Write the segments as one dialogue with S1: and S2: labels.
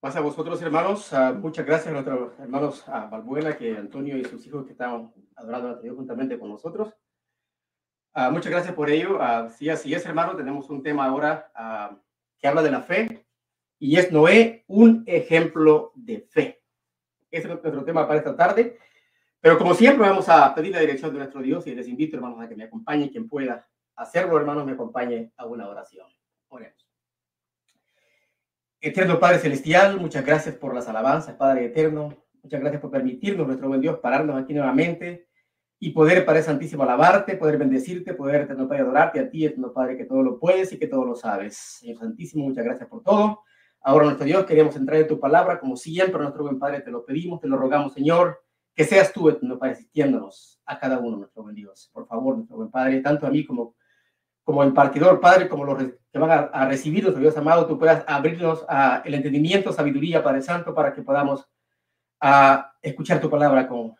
S1: Pasa a vosotros, hermanos. Uh, muchas gracias a nuestros hermanos a Balbuena, que Antonio y sus hijos que estaban adorando a Dios juntamente con nosotros. Uh, muchas gracias por ello. Uh, sí, así es, hermano. Tenemos un tema ahora que habla de la fe y es Noé, un ejemplo de fe. Ese es nuestro tema para esta tarde. Pero como siempre, vamos a pedir la dirección de nuestro Dios y les invito, hermanos, a que me acompañen. Quien pueda hacerlo, hermanos, me acompañe a una oración. Oremos. Eterno Padre Celestial, muchas gracias por las alabanzas, Padre Eterno. Muchas gracias por permitirnos, nuestro buen Dios, pararnos aquí nuevamente y poder, Padre Santísimo, alabarte, poder bendecirte, poder, Eterno Padre, adorarte a ti, Eterno Padre, que todo lo puedes y que todo lo sabes. Señor Santísimo, muchas gracias por todo. Ahora, nuestro Dios, queremos entrar en tu palabra, como siempre, nuestro buen Padre, te lo pedimos, te lo rogamos, Señor, que seas tú, Eterno Padre, asistiéndonos a cada uno, nuestro buen Dios. Por favor, nuestro buen Padre, tanto a mí como como el partidor, Padre, como los que van a, a nuestro Dios amado, tú puedas abrirnos a el entendimiento, sabiduría, Padre Santo, para que podamos a escuchar tu palabra con,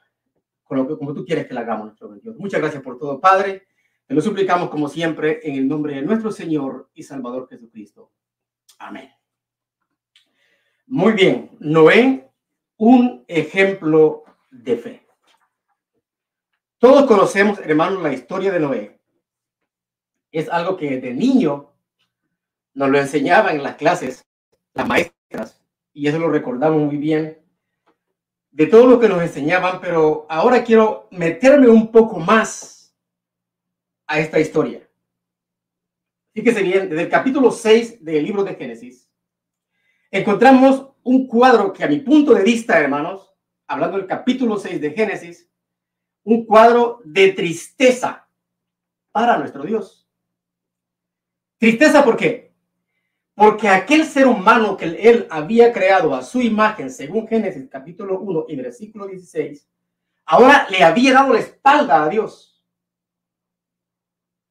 S1: con lo que, como tú quieres que la hagamos, nuestro Dios. Muchas gracias por todo, Padre. Te lo suplicamos como siempre en el nombre de nuestro Señor y Salvador Jesucristo. Amén. Muy bien, Noé, un ejemplo de fe. Todos conocemos, hermanos, la historia de Noé es algo que de niño nos lo enseñaban en las clases, las maestras, y eso lo recordamos muy bien, de todo lo que nos enseñaban, pero ahora quiero meterme un poco más a esta historia. Fíjese bien, desde el capítulo 6 del libro de Génesis, encontramos un cuadro que a mi punto de vista, hermanos, hablando del capítulo 6 de Génesis, un cuadro de tristeza para nuestro Dios. Tristeza, ¿por qué? Porque aquel ser humano que él había creado a su imagen, según Génesis capítulo 1 y versículo 16, ahora le había dado la espalda a Dios.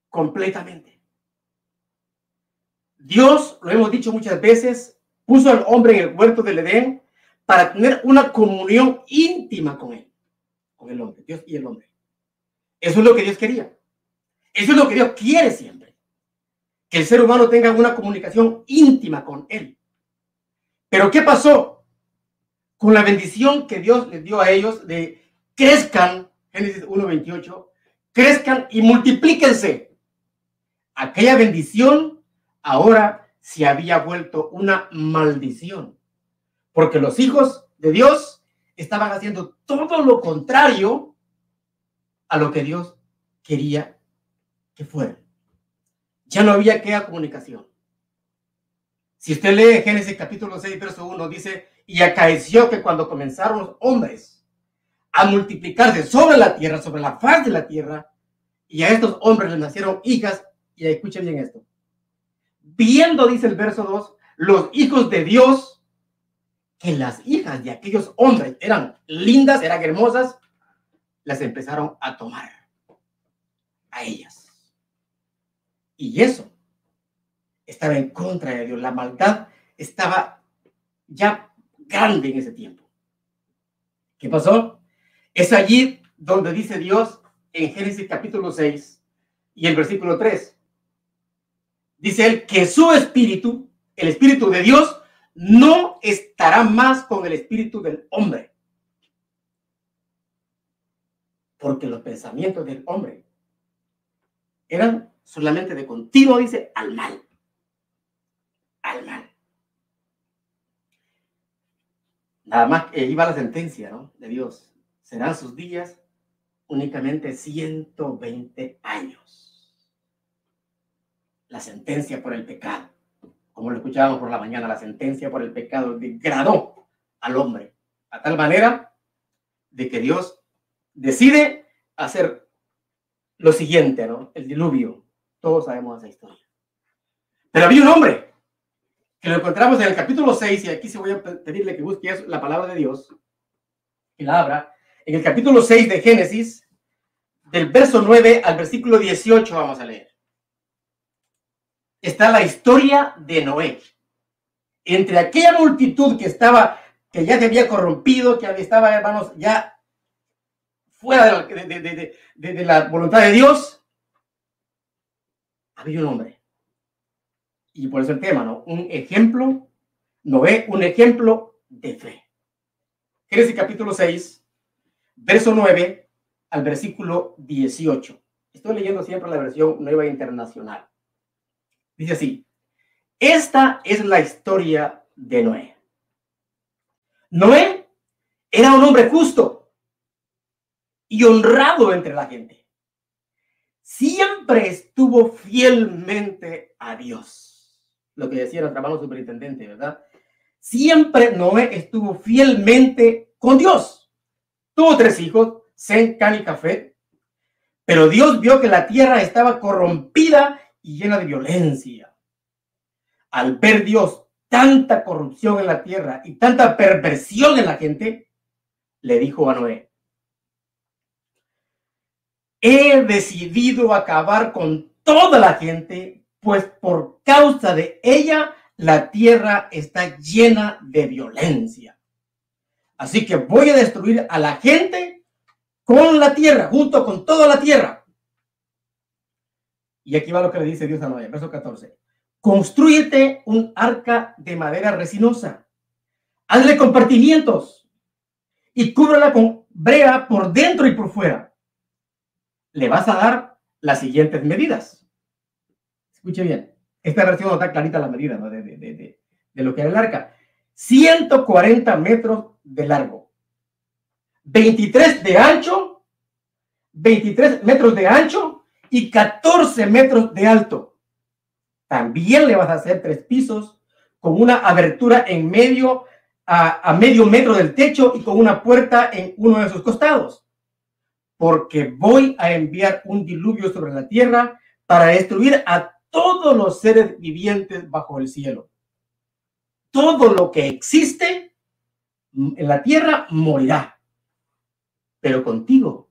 S1: Completamente. Dios, lo hemos dicho muchas veces, puso al hombre en el huerto del Edén para tener una comunión íntima con él, con el hombre, Dios y el hombre. Eso es lo que Dios quería. Eso es lo que Dios quiere siempre que el ser humano tenga una comunicación íntima con Él. Pero ¿qué pasó? Con la bendición que Dios les dio a ellos de crezcan, Génesis 1.28, crezcan y multiplíquense. Aquella bendición ahora se había vuelto una maldición, porque los hijos de Dios estaban haciendo todo lo contrario a lo que Dios quería que fueran ya no había que comunicación. Si usted lee Génesis capítulo 6, verso 1, dice, y acaeció que cuando comenzaron los hombres a multiplicarse sobre la tierra, sobre la faz de la tierra, y a estos hombres les nacieron hijas, y escuchen bien esto, viendo, dice el verso 2, los hijos de Dios, que las hijas de aquellos hombres eran lindas, eran hermosas, las empezaron a tomar a ellas. Y eso estaba en contra de Dios. La maldad estaba ya grande en ese tiempo. ¿Qué pasó? Es allí donde dice Dios en Génesis capítulo 6 y el versículo 3. Dice él que su espíritu, el espíritu de Dios, no estará más con el espíritu del hombre. Porque los pensamientos del hombre eran solamente de continuo dice al mal. Al mal. Nada más que iba la sentencia, ¿no? De Dios. Serán sus días únicamente 120 años. La sentencia por el pecado. Como lo escuchábamos por la mañana, la sentencia por el pecado degradó al hombre a tal manera de que Dios decide hacer lo siguiente, ¿no? El diluvio. Todos sabemos esa historia. Pero había un hombre que lo encontramos en el capítulo 6, y aquí se voy a pedirle que busque la palabra de Dios, y la abra, en el capítulo 6 de Génesis, del verso 9 al versículo 18 vamos a leer. Está la historia de Noé. Entre aquella multitud que estaba, que ya se había corrompido, que estaba, hermanos, ya fuera de, de la voluntad de Dios, había un hombre. Y por eso el tema, ¿no? Un ejemplo Noé un ejemplo de fe. Génesis capítulo 6, verso 9 al versículo 18. Estoy leyendo siempre la versión nueva internacional. Dice así, esta es la historia de Noé. Noé era un hombre justo y honrado entre la gente. Siempre estuvo fielmente a Dios. Lo que decía nuestro hermano superintendente, ¿verdad? Siempre Noé estuvo fielmente con Dios. Tuvo tres hijos, Sen, Can y Café. Pero Dios vio que la tierra estaba corrompida y llena de violencia. Al ver Dios tanta corrupción en la tierra y tanta perversión en la gente, le dijo a Noé, he decidido acabar con toda la gente, pues por causa de ella la tierra está llena de violencia. Así que voy a destruir a la gente con la tierra, junto con toda la tierra. Y aquí va lo que le dice Dios a Noé, verso 14. Construyete un arca de madera resinosa. Hazle compartimientos y cúbrela con brea por dentro y por fuera. Le vas a dar las siguientes medidas. Escuche bien. Esta versión no está clarita la medida de, de, de, de, lo que era el arca. 140 metros de largo, 23 de ancho, 23 metros de ancho y 14 metros de alto. También le vas a hacer tres pisos con una abertura en medio a, a medio metro del techo y con una puerta en uno de sus costados. Porque voy a enviar un diluvio sobre la tierra para destruir a todos los seres vivientes bajo el cielo. Todo lo que existe en la tierra morirá. Pero contigo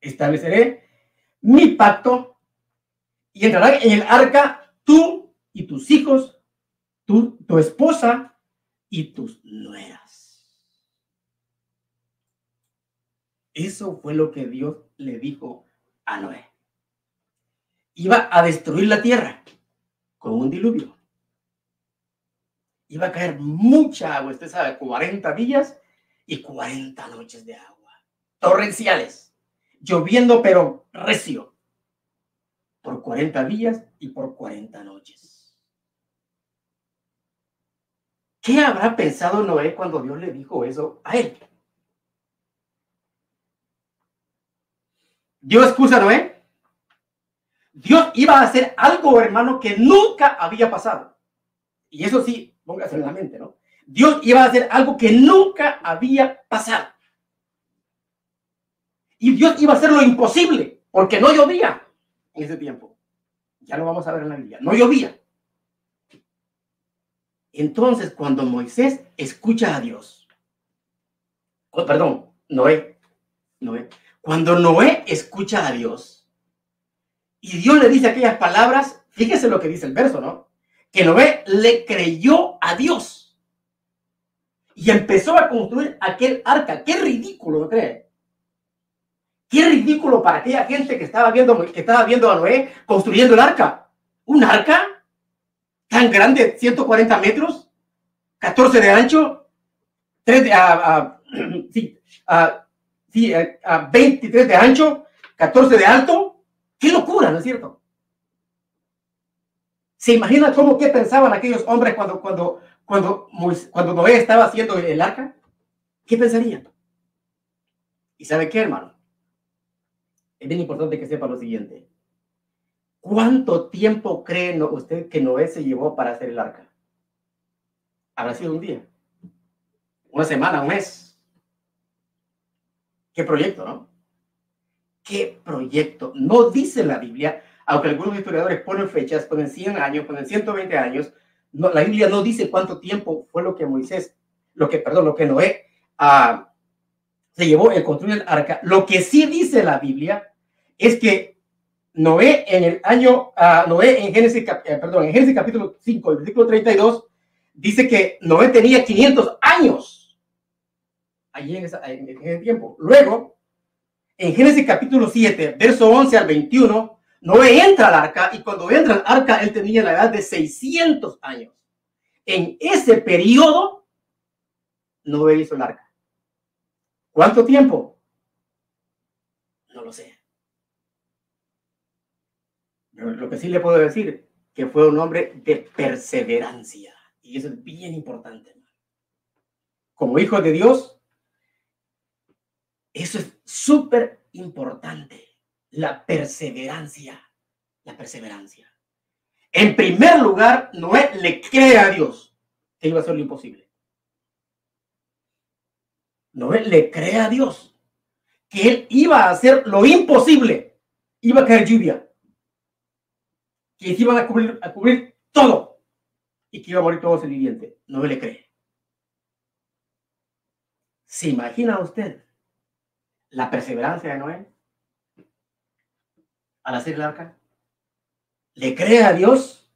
S1: estableceré mi pacto y entrarán en el arca tú y tus hijos, tu, tu esposa y tus nueras. Eso fue lo que Dios le dijo a Noé iba a destruir la tierra con un diluvio. Iba a caer mucha agua, usted sabe, 40 días y 40 noches de agua. Torrenciales, lloviendo pero recio, por 40 días y por 40 noches. ¿Qué habrá pensado Noé cuando Dios le dijo eso a él? ¿Dio excusa Noé? Dios iba a hacer algo, hermano, que nunca había pasado. Y eso sí, póngase en la mente, ¿no? Dios iba a hacer algo que nunca había pasado. Y Dios iba a hacer lo imposible, porque no llovía en ese tiempo. Ya lo vamos a ver en la Biblia. No llovía. Entonces, cuando Moisés escucha a Dios, oh, perdón, Noé, Noé, cuando Noé escucha a Dios, y Dios le dice aquellas palabras, fíjese lo que dice el verso, ¿no? Que Noé le creyó a Dios. Y empezó a construir aquel arca. Qué ridículo, ¿no cree? Qué ridículo para aquella gente que estaba viendo, que estaba viendo a Noé construyendo el arca. ¿Un arca? Tan grande, 140 metros, 14 de ancho, 3 de, sí, sí, a 23 de ancho, 14 de alto. Qué locura, ¿no es cierto? ¿Se imagina cómo qué pensaban aquellos hombres cuando, cuando, cuando, cuando Noé estaba haciendo el arca? ¿Qué pensarían? ¿Y sabe qué, hermano? Es bien importante que sepa lo siguiente. ¿Cuánto tiempo cree usted que Noé se llevó para hacer el arca? Habrá sido un día, una semana, un mes. ¿Qué proyecto, no? qué proyecto. No dice la Biblia, aunque algunos historiadores ponen fechas, ponen 100 años, ponen 120 años, la Biblia no dice cuánto tiempo fue lo que Moisés, lo que, perdón, lo que Noé ah, se llevó el construir el arca. Lo que sí dice la Biblia es que Noé en el año, uh, Noé en Génesis, eh, perdón, en Génesis capítulo 5, versículo 32, dice que Noé tenía 500 años allí en, esa, ese tiempo. Luego, en Génesis capítulo 7, verso 11 al 21, Noé entra al arca y cuando entra al arca él tenía la edad de 600 años. en ese periodo, no hizo el arca. ¿Cuánto tiempo? No lo sé. Pero lo que sí le puedo decir, que fue un hombre de perseverancia. Y eso es bien importante. Como hijo de Dios, eso es súper importante. La perseverancia. La perseverancia. En primer lugar, Noé le cree a Dios que iba a ser lo imposible. Noé le cree a Dios que él iba a hacer lo imposible. Iba a caer lluvia. Que iban a cubrir, a cubrir todo. Y que iba a morir todo ese viviente. Noé le cree. ¿Se imagina usted la perseverancia de Noé al hacer el arca? ¿Le cree a Dios?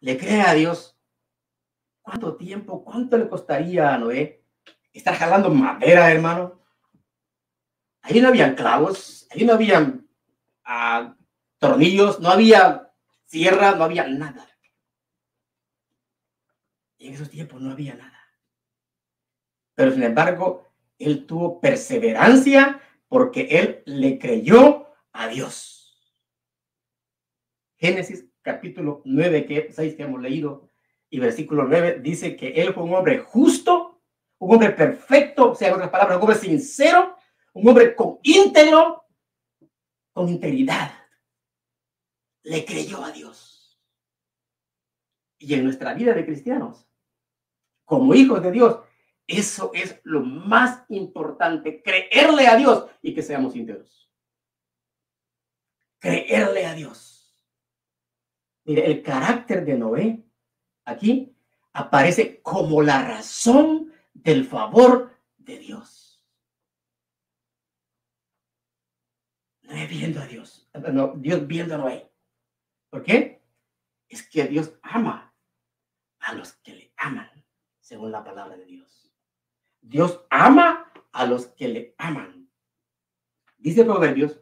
S1: ¿Le cree a Dios? ¿Cuánto tiempo, cuánto le costaría a Noé estar jalando madera, hermano? Ahí no habían clavos, ahí no habían ah, tornillos, no había sierra, no había nada. Y en esos tiempos no había nada. Pero sin embargo, él tuvo perseverancia porque él le creyó a Dios. Génesis capítulo 9, que 6 que hemos leído, y versículo 9 dice que él fue un hombre justo, un hombre perfecto, o sea, en otras palabras, un hombre sincero, un hombre con íntegro, con integridad. Le creyó a Dios. Y en nuestra vida de cristianos, como hijos de Dios, eso es lo más importante, creerle a Dios y que seamos íntegros. Creerle a Dios. Mire, el carácter de Noé aquí aparece como la razón del favor de Dios. Noé viendo a Dios, no, Dios viendo a Noé. ¿Por qué? Es que Dios ama a los que le aman, según la palabra de Dios. Dios ama a los que le aman. Dice Proverbios,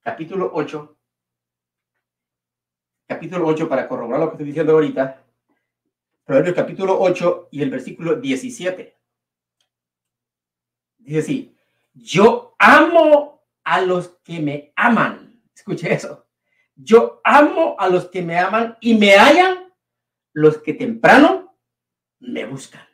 S1: capítulo 8, capítulo 8, para corroborar lo que estoy diciendo ahorita, Proverbios capítulo 8 y el versículo 17. Dice así, yo amo a los que me aman. Escuche eso. Yo amo a los que me aman y me hallan los que temprano me buscan.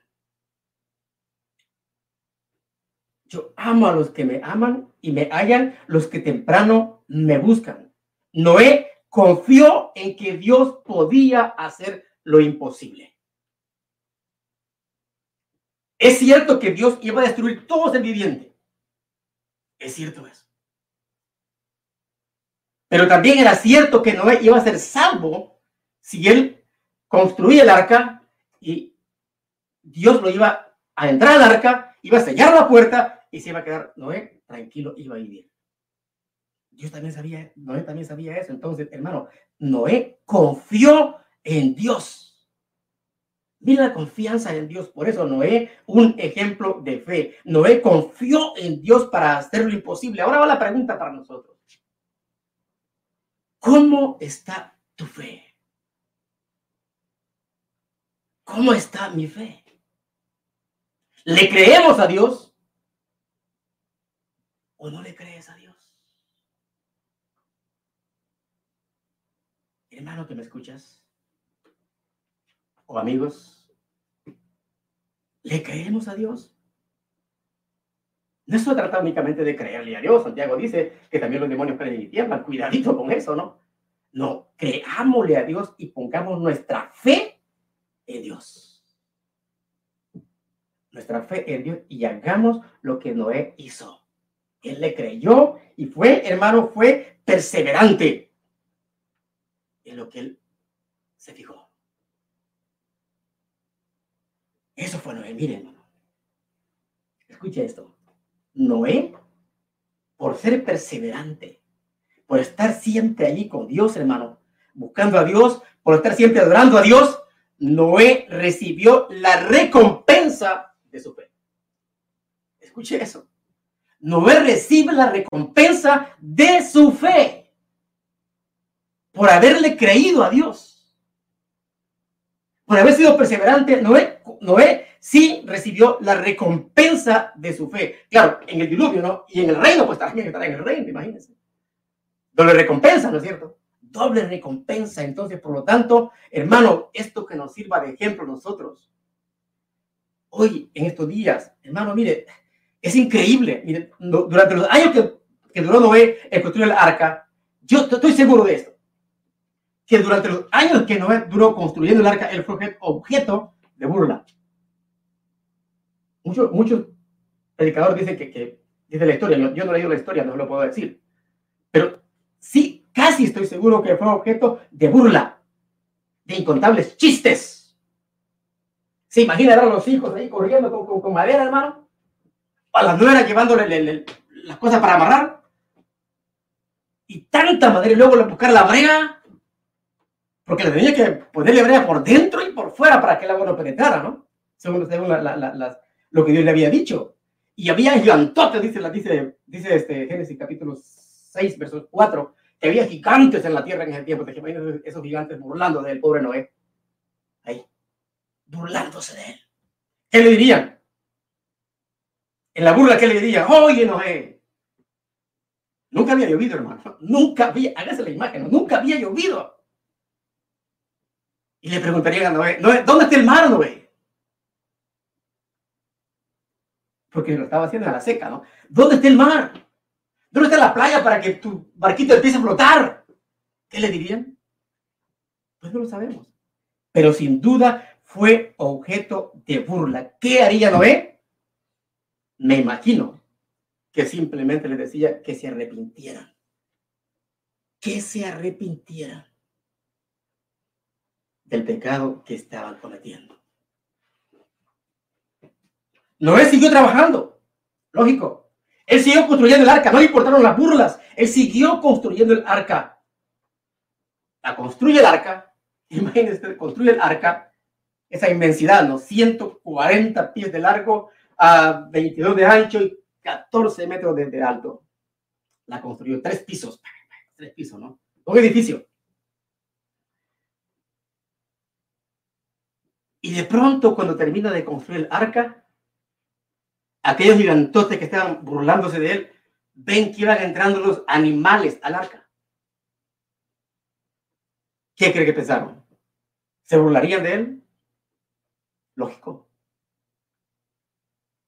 S1: Yo amo a los que me aman y me hallan los que temprano me buscan. Noé confió en que Dios podía hacer lo imposible. Es cierto que Dios iba a destruir todo el viviente. Es cierto eso. Pero también era cierto que Noé iba a ser salvo si él construía el arca y Dios lo iba a entrar al arca, iba a sellar la puerta y se iba a quedar Noé tranquilo, iba a vivir. Dios también sabía, Noé también sabía eso. Entonces, hermano, Noé confió en Dios. Mira la confianza en Dios. Por eso Noé, un ejemplo de fe. Noé confió en Dios para hacer lo imposible. Ahora va la pregunta para nosotros. ¿Cómo está tu fe? ¿Cómo está mi fe? ¿Le creemos a Dios o no le crees a Dios? Hermano que me escuchas, o amigos, ¿le creemos a Dios? No se trata únicamente de creerle a Dios. Santiago dice que también los demonios creen y tiemblan. Cuidadito con eso, ¿no? No, creámosle a Dios y pongamos nuestra fe en Dios. Nuestra fe en Dios y hagamos lo que Noé hizo. Él le creyó y fue, hermano, fue perseverante en lo que él se fijó. Eso fue Noé. Miren, escucha esto. Noé, por ser perseverante, por estar siempre allí con Dios, hermano, buscando a Dios, por estar siempre adorando a Dios, Noé recibió la recompensa de su fe. Escuche eso. Noé recibe la recompensa de su fe por haberle creído a Dios. por haber sido perseverante, Noé, Noé sí recibió la recompensa de su fe. Claro, en el diluvio, ¿no? Y en el reino, pues también estar en el reino, imagínense. Doble recompensa, ¿no es cierto? Doble recompensa. Entonces, por lo tanto, hermano, esto que nos sirva de ejemplo nosotros. Hoy, en estos días, hermano, mire, es increíble. Mire, durante los años que, que duró Noé en construir el arca, yo estoy seguro de esto que durante los años que Noé duró construyendo el arca, él fue objeto de burla. Muchos, muchos predicadores dicen que, que dice la historia, yo, no he leído la historia, no lo puedo decir, pero sí, casi estoy seguro que fue objeto de burla, de incontables chistes. ¿Se imagina a los hijos ahí corriendo con, con, madera, hermano? A las nueras llevándole las cosas para amarrar. Y tanta madera y luego buscar la brea porque le tenía que ponerle brea por dentro y por fuera para que el agua no penetrara, ¿no? Según, según lo que Dios le había dicho. Y había gigantotes, dice, dice, dice este Génesis capítulo 6, verso 4, que había gigantes en la tierra en ese tiempo. Te imaginas esos gigantes burlando del pobre Noé. Ahí, burlándose de él. ¿Qué le dirían? En la burla, ¿qué le dirían? Oye, Noé. Nunca había llovido, hermano. Nunca había, hágase la imagen, nunca había llovido. Y le preguntarían a Noé, ¿dónde está el mar, Noé? Porque lo estaba haciendo a la seca, ¿no? ¿Dónde está el mar? ¿Dónde está la playa para que tu barquito empiece a flotar? ¿Qué le dirían? Pues no lo sabemos. Pero sin duda fue objeto de burla. ¿Qué haría Noé? Me imagino que simplemente le decía que se arrepintieran. Que se arrepintieran del pecado que estaban cometiendo. Noé siguió trabajando, lógico. Él siguió construyendo el arca, no le importaron las burlas. Él siguió construyendo el arca. La construye el arca, imagínense, construye el arca, esa inmensidad, ¿no? 140 pies de largo, a 22 de ancho y 14 metros de, alto. La construyó tres pisos, tres pisos, ¿no? Un edificio. Y de pronto, cuando termina de construir el arca, aquellos gigantotes que estaban burlándose de él, ven que iban entrando los animales al arca. ¿Qué cree que pensaron? ¿Se burlarían de él? Lógico.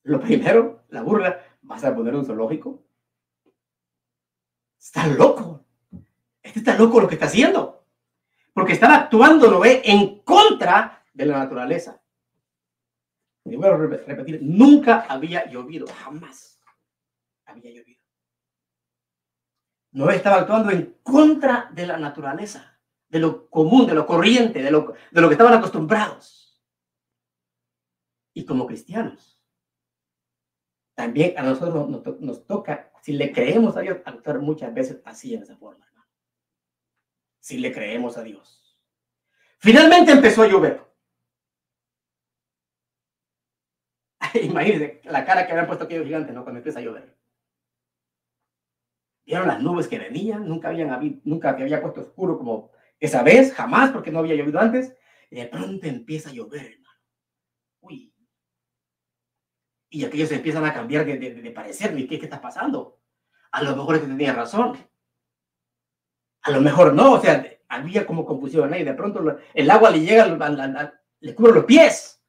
S1: Lo primero, la burla, ¿vas a poner un zoológico? Está loco. Este está loco lo que está haciendo. Porque están actuando, lo ve, en contra de la naturaleza. Y voy a repetir, nunca había llovido, jamás había llovido. No estaba actuando en contra de la naturaleza, de lo común, de lo corriente, de lo, de lo que estaban acostumbrados. Y como cristianos, también a nosotros nos, toca, si le creemos a Dios, actuar muchas veces así en esa forma, hermano. Si le creemos a Dios. Finalmente empezó a llover. Imagínense la cara que habían puesto aquellos gigantes, ¿no? Cuando empieza a llover. Vieron las nubes que venían, nunca habían habido, nunca había puesto oscuro como esa vez, jamás, porque no había llovido antes. Y de pronto empieza a llover, hermano. Uy. Y aquellos empiezan a cambiar de, de, parecer. ¿Qué, ¿Qué está pasando? A lo mejor este tenía razón. A lo mejor no, o sea, había como confusión ahí. De pronto el agua le llega, le cubre los pies.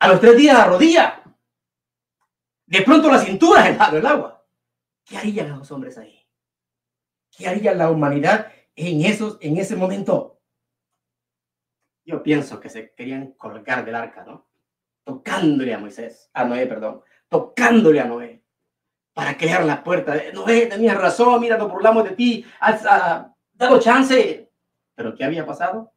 S1: A los tres días la rodilla. De pronto la cintura en el agua. ¿Qué harían los hombres ahí? ¿Qué haría la humanidad en, esos, en ese momento? Yo pienso que se querían colgar del arca, ¿no? Tocándole a Moisés, a Noé, perdón, tocándole a Noé para crear la puerta. Noé, tenías razón, mira, nos burlamos de ti, has dado chance. Pero ¿qué había pasado?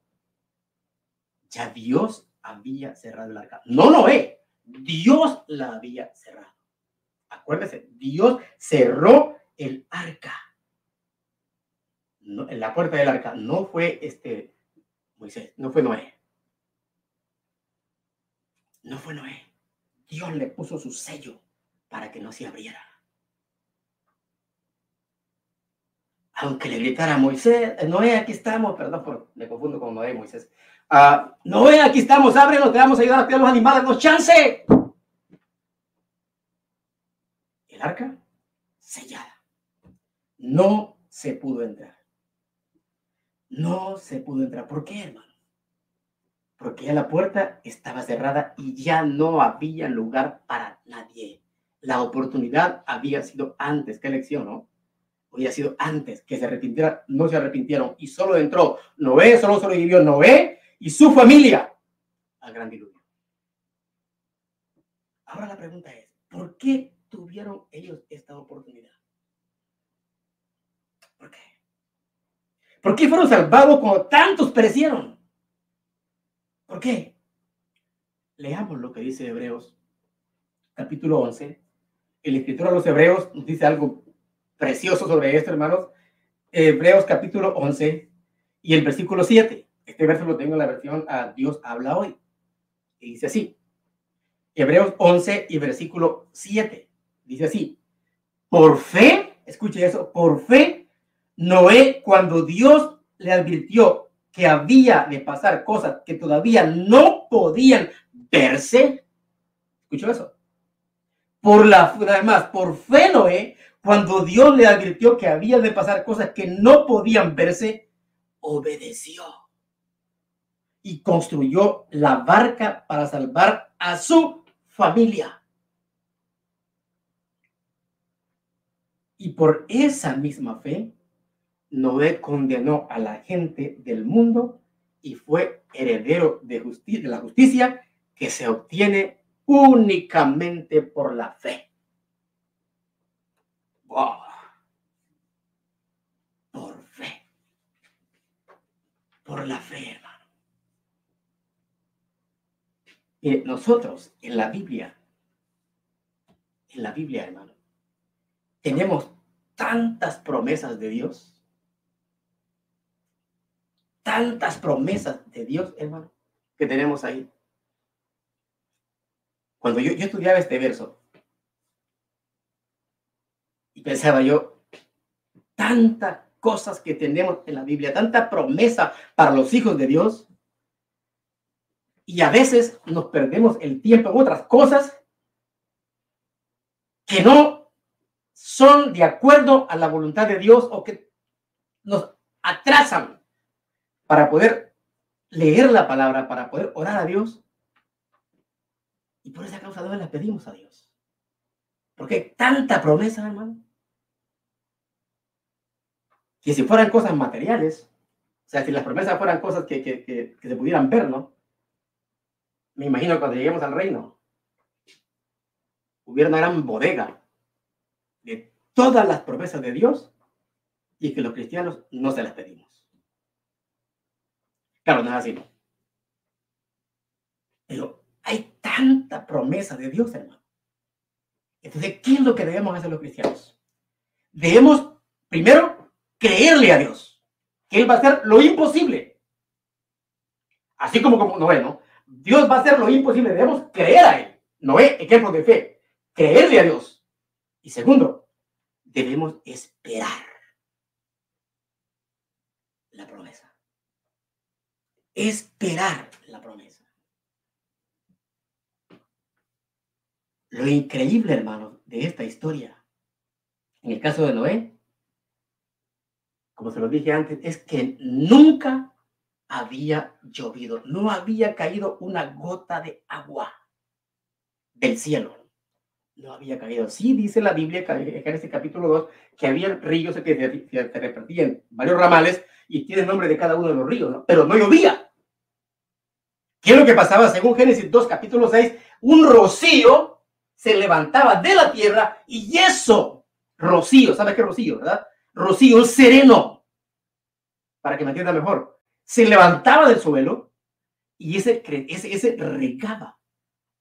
S1: Ya Dios había cerrado el arca. No Noé, Dios la había cerrado. Acuérdese, Dios cerró el arca. la puerta del arca no fue este Moisés, no fue Noé. No fue Noé. Dios le puso su sello para que no se abriera. Aunque le gritara a Moisés, Noé, aquí estamos, perdón, por, me confundo con Noé Moisés Ah, no ve, aquí estamos, ábrenos, te vamos a ayudar a los animales, no chance. El arca sellada. No se pudo entrar. No se pudo entrar. ¿Por qué, hermano? Porque ya la puerta estaba cerrada y ya no había lugar para nadie. La oportunidad había sido antes. ¿Qué elección, no? Había sido antes que se arrepintieran. No se arrepintieron y solo entró Noé, solo sobrevivió Noé y su familia al gran diluvio. Ahora la pregunta es, ¿por qué tuvieron ellos esta oportunidad? ¿Por qué? ¿Por qué fueron salvados cuando tantos perecieron? ¿Por qué? Leamos lo que dice Hebreos, capítulo 11. El escritor a los Hebreos dice algo precioso sobre esto, hermanos. Hebreos capítulo 11 y el versículo 7. Este verso lo tengo en la versión a Dios habla hoy. Y dice así. Hebreos 11 y versículo 7. Dice así. Por fe, escuche eso, por fe, Noé, cuando Dios le advirtió que había de pasar cosas que todavía no podían verse. ¿Escuchó eso? Por la, además, por fe Noé, cuando Dios le advirtió que había de pasar cosas que no podían verse, obedeció y construyó la barca para salvar a su familia. Y por esa misma fe, Noé condenó a la gente del mundo y fue heredero de, de la justicia que se obtiene únicamente por la fe. Por fe. Por la fe, hermano. Y nosotros en la Biblia, en la Biblia, hermano, tenemos tantas promesas de Dios tantas promesas de Dios, hermano, que tenemos ahí. Cuando yo, yo estudiaba este verso y pensaba yo, tantas cosas que tenemos en la Biblia, tanta promesa para los hijos de Dios, y a veces nos perdemos el tiempo en otras cosas que no son de acuerdo a la voluntad de Dios o que nos atrasan para poder leer la palabra, para poder orar a Dios. Y por esa causa no la pedimos a Dios. Porque hay tanta promesa, hermano. Que si fueran cosas materiales, o sea, si las promesas fueran cosas que, que, que, que se pudieran ver, ¿no? Me imagino cuando lleguemos al reino, hubiera una gran bodega de todas las promesas de Dios y que los cristianos no se las pedimos. Claro, no es así. Pero hay tanta promesa de Dios, hermano. Entonces, ¿qué es lo que debemos hacer los cristianos? Debemos, primero, creerle a Dios, que Él va a hacer lo imposible. Así como, como Noé, ¿no? Dios va a hacer lo imposible, debemos creer a Él. Noé, ejemplo de fe, creerle a Dios. Y segundo, debemos esperar la promesa esperar la promesa. Lo increíble, hermano, de esta historia, en el caso de Noé, como se lo dije antes, es que nunca había llovido, no había caído una gota de agua del cielo. No había caído. Sí, dice la Biblia, en este capítulo 2, que había ríos que se, repartían varios ramales y tiene el nombre de cada uno de los ríos, pero no llovía. ¿Qué es lo que pasaba? Según Génesis 2, capítulo 6, un rocío se levantaba de la tierra y eso, rocío, ¿sabe qué rocío, verdad? Rocío sereno, para que me entienda mejor, se levantaba del suelo y ese, ese, ese regaba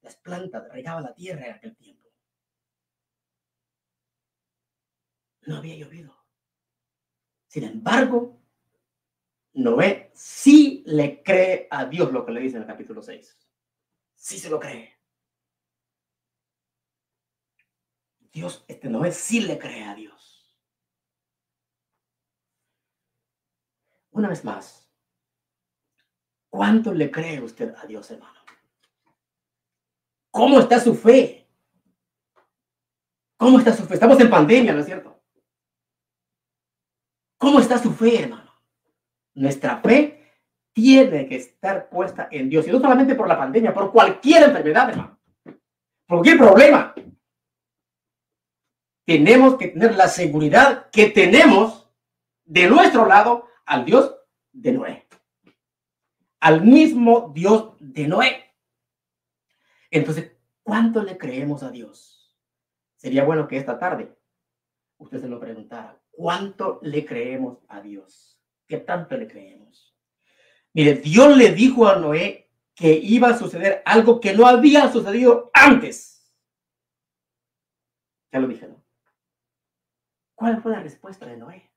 S1: las plantas, regaba la tierra en aquel tiempo. No había llovido. Sin embargo, Noé sí le cree a Dios lo que le dice en el capítulo 6. Sí se lo cree. Dios, este Noé sí le cree a Dios. Una vez más, ¿Cuánto le cree usted a Dios, hermano? ¿Cómo está su fe? ¿Cómo está su fe? Estamos en pandemia, ¿no es cierto? ¿Cómo está su fe, hermano? Nuestra fe tiene que estar puesta en Dios. Y no solamente por la pandemia, por cualquier enfermedad. Por cualquier problema. Tenemos que tener la seguridad que tenemos de nuestro lado al Dios de Noé. Al mismo Dios de Noé. Entonces, ¿cuánto le creemos a Dios? Sería bueno que esta tarde usted se lo preguntara. ¿Cuánto le creemos a Dios? ¿Qué tanto le creemos? Mire, Dios le dijo a Noé que iba a suceder algo que no había sucedido antes. Ya lo dije. ¿Cuál fue la respuesta de Noé?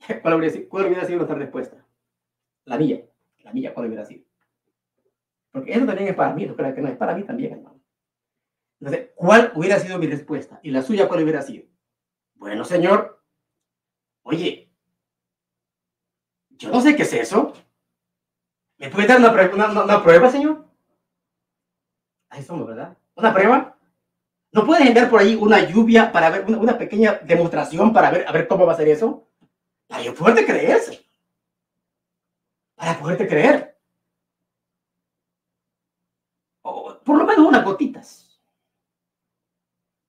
S1: ¿Cuál hubiera, sido, cuál hubiera sido nuestra respuesta? La mía. La mía, ¿cuál hubiera sido? Porque eso también es para mí, no que no es para mí también, hermano. Entonces, ¿cuál hubiera sido mi respuesta? ¿Y la suya cuál hubiera sido? Bueno, Señor, oye, yo no sé qué es eso. ¿Me puede dar una, prueba, Señor? Ahí somos, ¿verdad? ¿Una prueba? ¿No puedes enviar por ahí una lluvia para ver una, pequeña demostración para ver cómo va a ser eso? Para yo poderte creer. Para poderte creer. O por lo menos unas gotitas.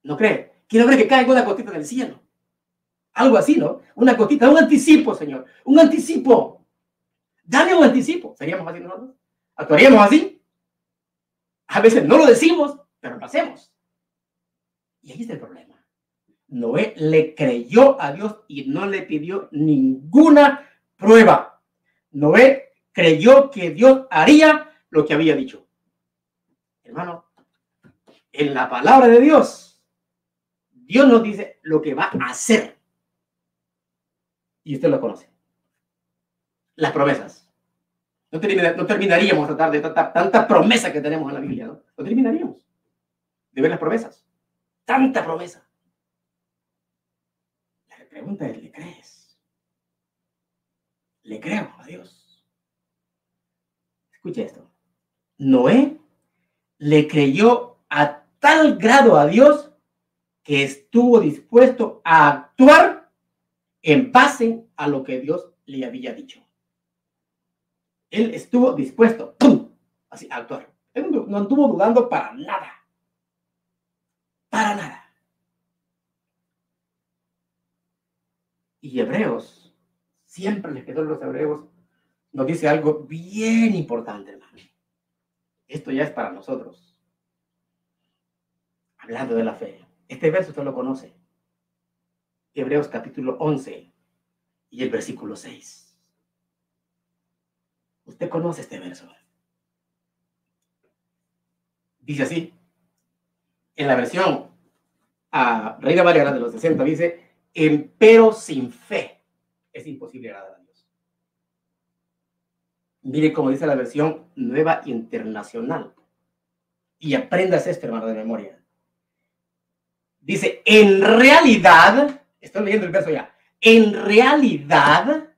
S1: ¿No cree? Quiero ver que caiga una gotita del cielo. Algo así, ¿no? Una gotita, un anticipo, Señor. Un anticipo. Dame un anticipo. ¿Seríamos así nosotros? ¿Actuaríamos así? A veces no lo decimos, pero lo hacemos. Y ahí está el problema. Noé le creyó a Dios y no le pidió ninguna prueba. Noé creyó que Dios haría lo que había dicho. Hermano, en la palabra de Dios Dios nos dice lo que va a hacer. Y usted lo conoce. Las promesas. No, terminaríamos a tratar de tanta, tanta promesa que tenemos en la Biblia, ¿no? No terminaríamos de ver las promesas. Tanta promesa. La pregunta es, ¿le crees? ¿Le creo a Dios? Escuche esto. Noé le creyó a tal grado a Dios que estuvo dispuesto a actuar en base a lo que Dios le había dicho. Él estuvo dispuesto Así, a actuar. Él no estuvo dudando para nada. Para nada. Y Hebreos, siempre escritor de los Hebreos nos dice algo bien importante, hermano. Esto ya es para nosotros. Hablando de la fe. Este verso usted lo conoce. Hebreos capítulo 11 y el versículo 6. Usted conoce este verso. Dice así. En la versión a Reina Valera de los 60 dice, pero sin fe es imposible agradar a Dios. Mire cómo dice la versión nueva internacional. Y aprendas esto, hermano, de memoria. Dice, en realidad, estoy leyendo el verso ya, en realidad,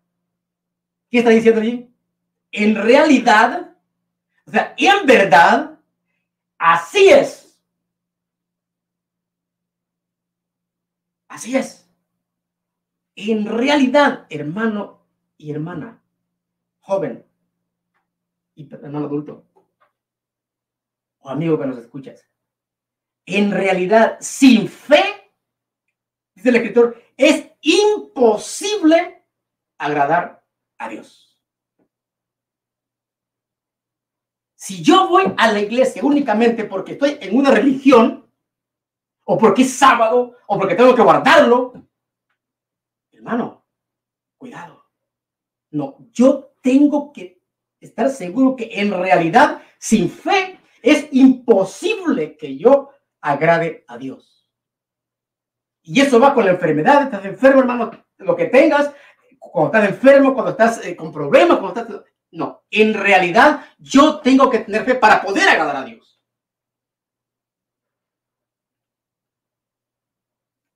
S1: ¿qué está diciendo allí? En realidad, o sea, en verdad, así es. Así es. En realidad, hermano y hermana, joven y hermano adulto, o amigo que nos escuchas, en realidad sin fe, dice el escritor, es imposible agradar a Dios. Si yo voy a la iglesia únicamente porque estoy en una religión, o porque es sábado, o porque tengo que guardarlo, hermano, cuidado. No, yo tengo que estar seguro que en realidad, sin fe, es imposible que yo agrade a Dios. Y eso va con la enfermedad, estás enfermo, hermano, lo que tengas, cuando estás enfermo, cuando estás eh, con problemas, cuando estás... No, en realidad yo tengo que tener fe para poder agradar a Dios.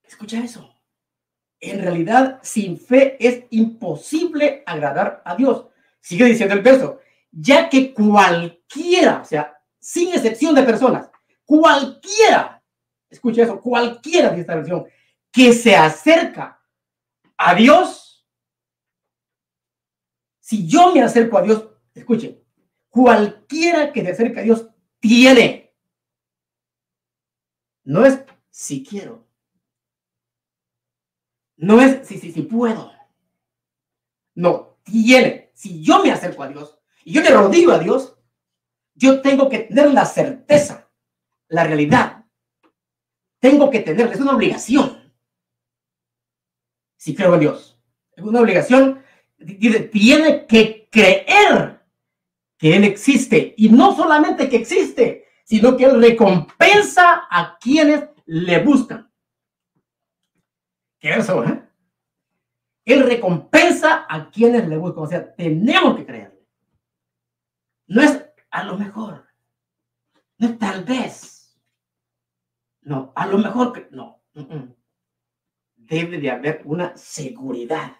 S1: Escucha eso. En realidad, sin fe es imposible agradar a Dios. Sigue diciendo el verso, ya que cualquiera, o sea, sin excepción de personas, cualquiera, escucha eso, cualquiera de esta versión, que se acerca a Dios, si yo me acerco a Dios, escuchen, cualquiera que se acerca a Dios tiene. No es si quiero. No es si, si, si puedo. No, tiene. Si yo me acerco a Dios y yo me rodillo a Dios, yo tengo que tener la certeza, la realidad. Tengo que tener, es una obligación. Si creo en Dios, es una obligación. Tiene que creer que Él existe. Y no solamente que existe, sino que Él recompensa a quienes le buscan. ¿Qué eso, eh? Él recompensa a quienes le buscan. O sea, tenemos que creerle. No es a lo mejor. No es tal vez. No, a lo mejor que no. Debe de haber una seguridad.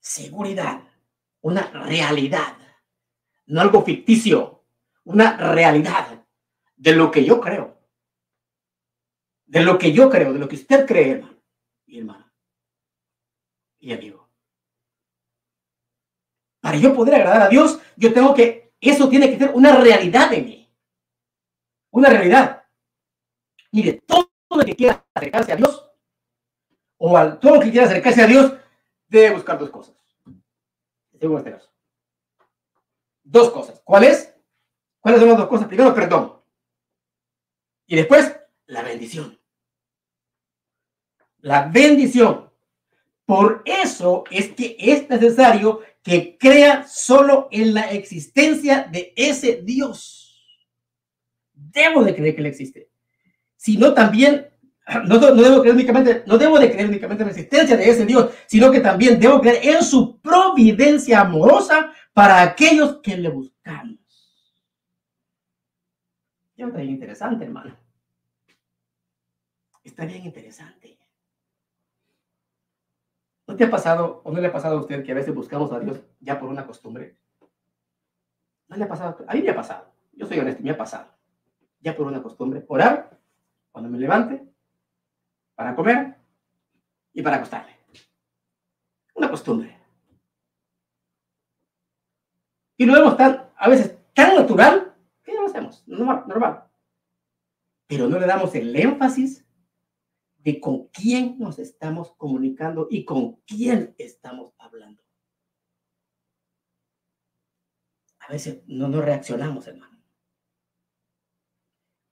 S1: Seguridad. Una realidad. No algo ficticio. Una realidad de lo que yo creo. De lo que yo creo, de lo que usted cree, hermano y hermana. Y amigo. Para yo poder agradar a Dios, yo tengo que, eso tiene que ser una realidad de mí. Una realidad. Mire, todo el que quiera acercarse a Dios, o al, todo el que quiera acercarse a Dios, debe buscar dos cosas. Según este caso. Dos cosas. ¿Cuáles? ¿Cuáles son las dos cosas? Primero, perdón. Y después, la bendición. La bendición. Por eso es que es necesario que crea solo en la existencia de ese Dios. Debo de creer que Él existe. Sino también, no, no, debo creer únicamente, no debo de creer únicamente en la existencia de ese Dios, sino que también debo creer en su providencia amorosa para aquellos que le buscamos. Está bien interesante, hermano. Está bien interesante. ¿No te ha pasado o no le ha pasado a usted que a veces buscamos a Dios ya por una costumbre? ¿No le ha pasado? A mí me ha pasado. Yo soy honesto, me ha pasado. Ya por una costumbre. Orar cuando me levante, para comer y para acostarme. Una costumbre. Y lo vemos tan, a veces tan natural que no lo hacemos, normal, normal. Pero no le damos el énfasis de con quién nos estamos comunicando y con quién estamos hablando. A veces no nos reaccionamos, hermano.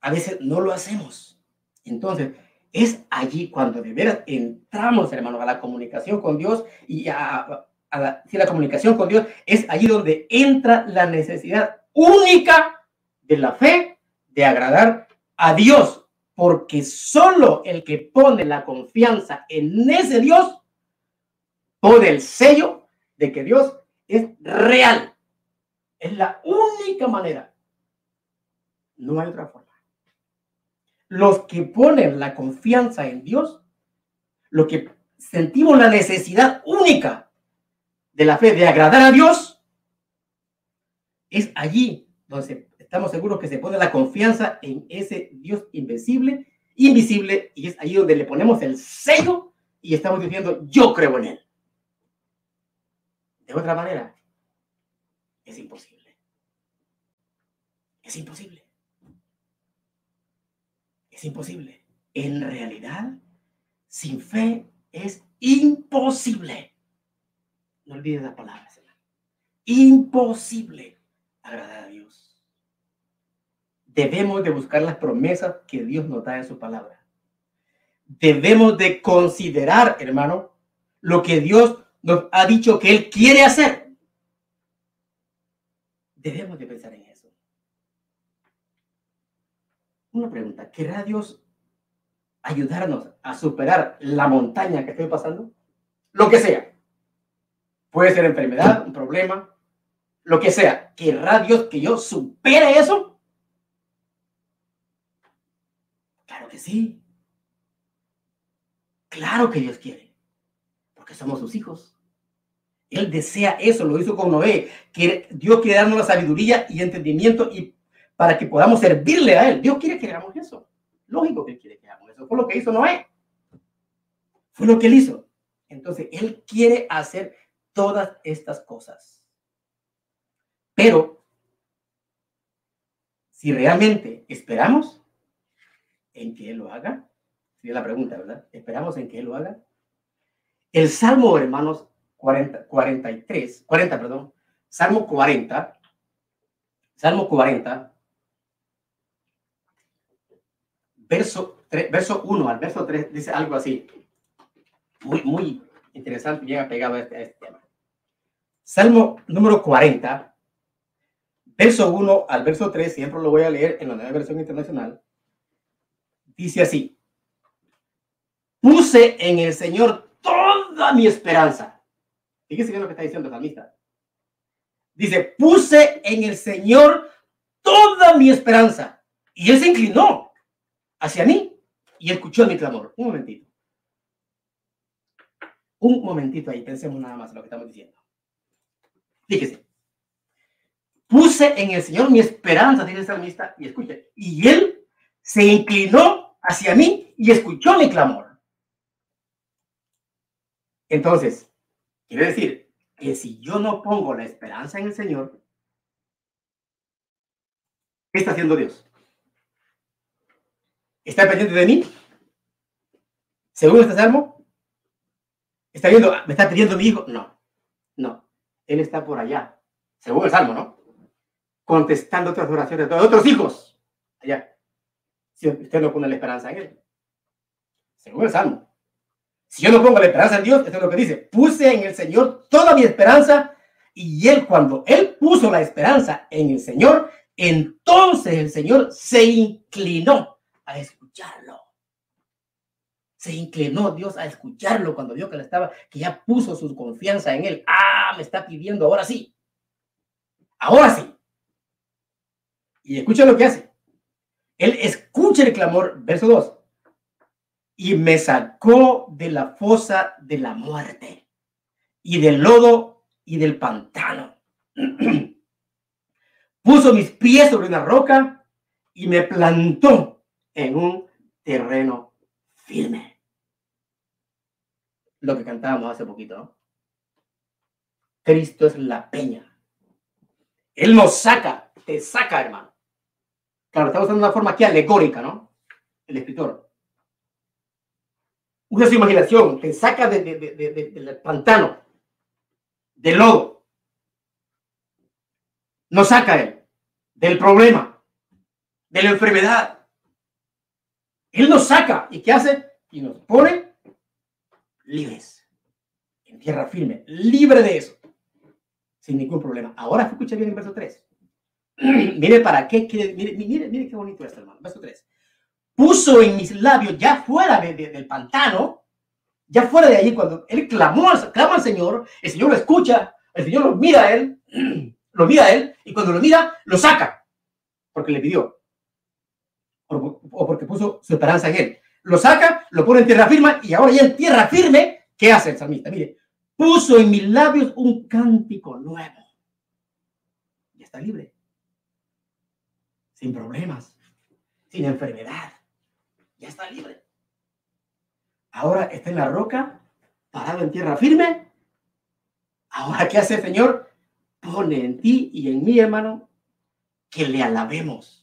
S1: A veces no lo hacemos. Entonces, es allí cuando de veras entramos, hermano, a la comunicación con Dios y a, la, la comunicación con Dios es allí donde entra la necesidad única de la fe de agradar a Dios porque solo el que pone la confianza en ese Dios pone el sello de que Dios es real. Es la única manera. No hay otra forma. Los que ponen la confianza en Dios, lo que sentimos la necesidad única de la fe de agradar a Dios, es allí donde estamos seguros que se pone la confianza en ese Dios invencible, invisible, y es ahí donde le ponemos el sello y estamos diciendo, yo creo en Él. De otra manera, es imposible. Es imposible. Imposible. En realidad, sin fe es imposible. No olvides la palabra, Imposible agradar a Dios debemos de buscar las promesas que Dios nos da en su palabra. Debemos de considerar, hermano, lo que Dios nos ha dicho que Él quiere hacer. Debemos de pensar en eso. Una pregunta, ¿querrá Dios ayudarnos a superar la montaña que estoy pasando? Lo que sea. Puede ser enfermedad, un problema, lo que sea. ¿Querrá Dios que yo supere eso? que sí. Claro que Dios quiere, porque somos sus hijos. Él desea eso, lo hizo con Noé, Dios quiere darnos la sabiduría y entendimiento y para que podamos servirle a Él. Dios quiere que hagamos eso. Lógico que Él quiere que hagamos eso. Fue lo que hizo Noé. Fue lo que Él hizo. Entonces, Él quiere hacer todas estas cosas. Pero, si realmente esperamos en que Él lo haga, sería la pregunta, ¿verdad? ¿Esperamos en que Él lo haga? El Salmo, hermanos, 40, 43, 40, perdón, Salmo 40, Salmo 40, verso, 3, verso 1 al verso 3, dice algo así, muy, muy interesante, bien apegado a este, a este tema. Salmo número 40, verso 1 al verso 3, siempre lo voy a leer en la nueva versión internacional, dice así, puse en el Señor toda mi esperanza Fíjese bien lo que está diciendo el salmista. Dice, puse en el Señor toda mi esperanza. Y Él se inclinó hacia mí y escuchó mi clamor. Un momentito. Un momentito ahí, pensemos nada más en lo que estamos diciendo. Fíjese. Puse en el Señor mi esperanza, dice el salmista, y escuche. Y Él se inclinó hacia mí y escuchó mi clamor. Entonces, Quiere decir que si yo no pongo la esperanza en el Señor, ¿qué está haciendo Dios? ¿Está pendiente de mí? Según este salmo, ¿está viendo, me está pidiendo mi hijo? No, no. Él está por allá, según el salmo, ¿no? Contestando otras oraciones de otros hijos. Allá. Si usted no pone la esperanza en él. Según el salmo. Si yo no pongo la esperanza en Dios, eso es lo que dice, puse en el Señor toda mi esperanza y él cuando él puso la esperanza en el Señor, entonces el Señor se inclinó a escucharlo. Se inclinó Dios a escucharlo cuando vio que le estaba, que ya puso su confianza en él. Ah, me está pidiendo, ahora sí. Ahora sí. Y escucha lo que hace. Él escucha el clamor, verso 2 y me sacó de la fosa de la muerte y del lodo y del pantano. Puso mis pies sobre una roca y me plantó en un terreno firme. Lo que cantábamos hace poquito, ¿no? Cristo es la peña. Él nos saca, te saca, hermano. Claro, estamos usando una forma aquí alegórica, ¿no? El escritor usa su imaginación, te saca de, del pantano, del lodo. Nos saca él del problema, de la enfermedad. Él nos saca y ¿qué hace? Y nos pone libres, en tierra firme, libre de eso, sin ningún problema. Ahora escucha bien el verso 3. mire para qué quiere, mire, mire, mire qué bonito es, hermano. Verso 3 puso en mis labios, ya fuera del pantano, ya fuera de allí, cuando él clamó, clama al Señor, el Señor lo escucha, el Señor lo mira a él, lo mira a él, y cuando lo mira, lo saca, porque le pidió, o porque puso su esperanza en él. Lo saca, lo pone en tierra firme, y ahora ya en tierra firme, ¿qué hace el salmista? Mire, puso en mis labios un cántico nuevo. Ya está libre, sin problemas, sin enfermedad ya está libre. Ahora está en la roca, parado en tierra firme. Ahora, ¿qué hace el Señor? Pone en ti y en mí, hermano, que le alabemos.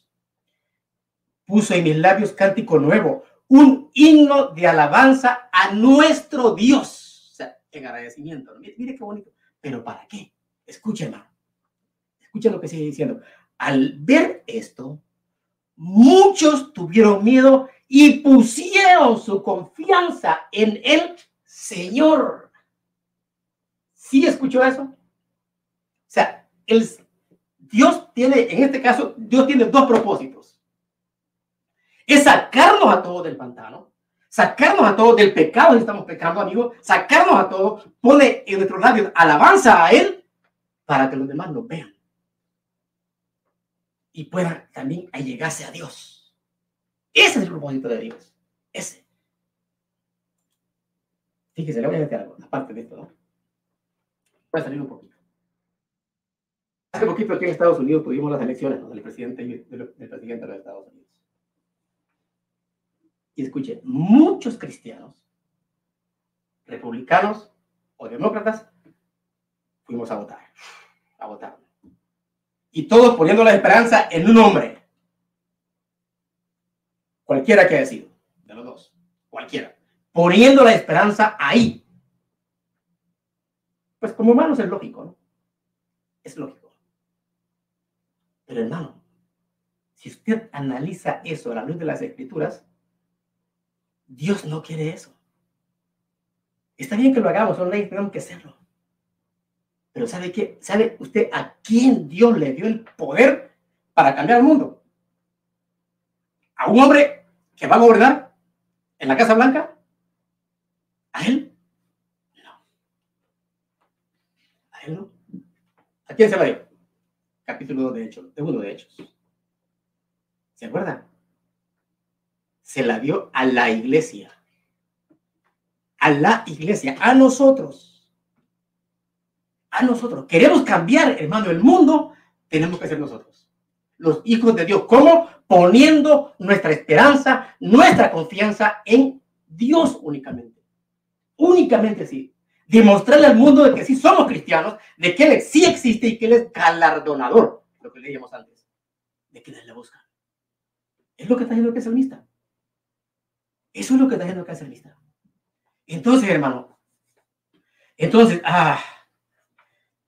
S1: Puso en mis labios cántico nuevo, un himno de alabanza a nuestro Dios. O sea, en agradecimiento. Mire, qué bonito. Pero ¿para qué? Escucha, hermano. Lo que sigue diciendo. Al ver esto, muchos tuvieron miedo y pusieron su confianza en el Señor. ¿Sí escuchó eso? O sea, el, Dios tiene, en este caso, Dios tiene dos propósitos. Es sacarnos a todos del pantano, sacarnos a todos del pecado que estamos pecando, amigos, sacarnos a todos, pone en nuestros labios alabanza a Él para que los demás nos vean y puedan también allegarse a Dios. Ese es el propósito de Dios. Ese. Fíjese, le voy a decir algo, aparte de esto, ¿no? Voy a salir un poquito. Hace poquito aquí en Estados Unidos tuvimos las elecciones del, presidente, del presidente de los Estados Unidos. Y escuchen, muchos cristianos, republicanos o demócratas, fuimos a votar, a votar. Y todos poniendo la esperanza en un hombre. Cualquiera que haya sido, de los dos, cualquiera. Poniendo la esperanza ahí. Pues como humanos es lógico, ¿no? Es lógico. Pero hermano, si usted analiza eso a la luz de las escrituras, Dios no quiere eso. Está bien que lo hagamos, son leyes, tenemos que hacerlo. Pero ¿sabe qué? ¿Sabe usted a quién Dios le dio el poder para cambiar el mundo? ¿A un hombre que va a gobernar en la Casa Blanca? ¿A él? No. ¿A él no? ¿A quién se va a dio? Capítulo 2 de Hechos, segundo de Hechos. ¿Se acuerdan? Se la dio a la iglesia. A la iglesia, a nosotros. A nosotros. Queremos cambiar, hermano, el mundo, tenemos que ser nosotros. Los hijos de Dios. ¿Cómo? Poniendo nuestra esperanza, nuestra confianza en Dios únicamente. Únicamente sí demostrarle al mundo de que sí somos cristianos, de que Él sí existe y que Él es galardonador, lo que leíamos antes, de Él le busca. Es lo que está haciendo el salmista. Eso es lo que está haciendo el salmista. Entonces, hermano, entonces, ah,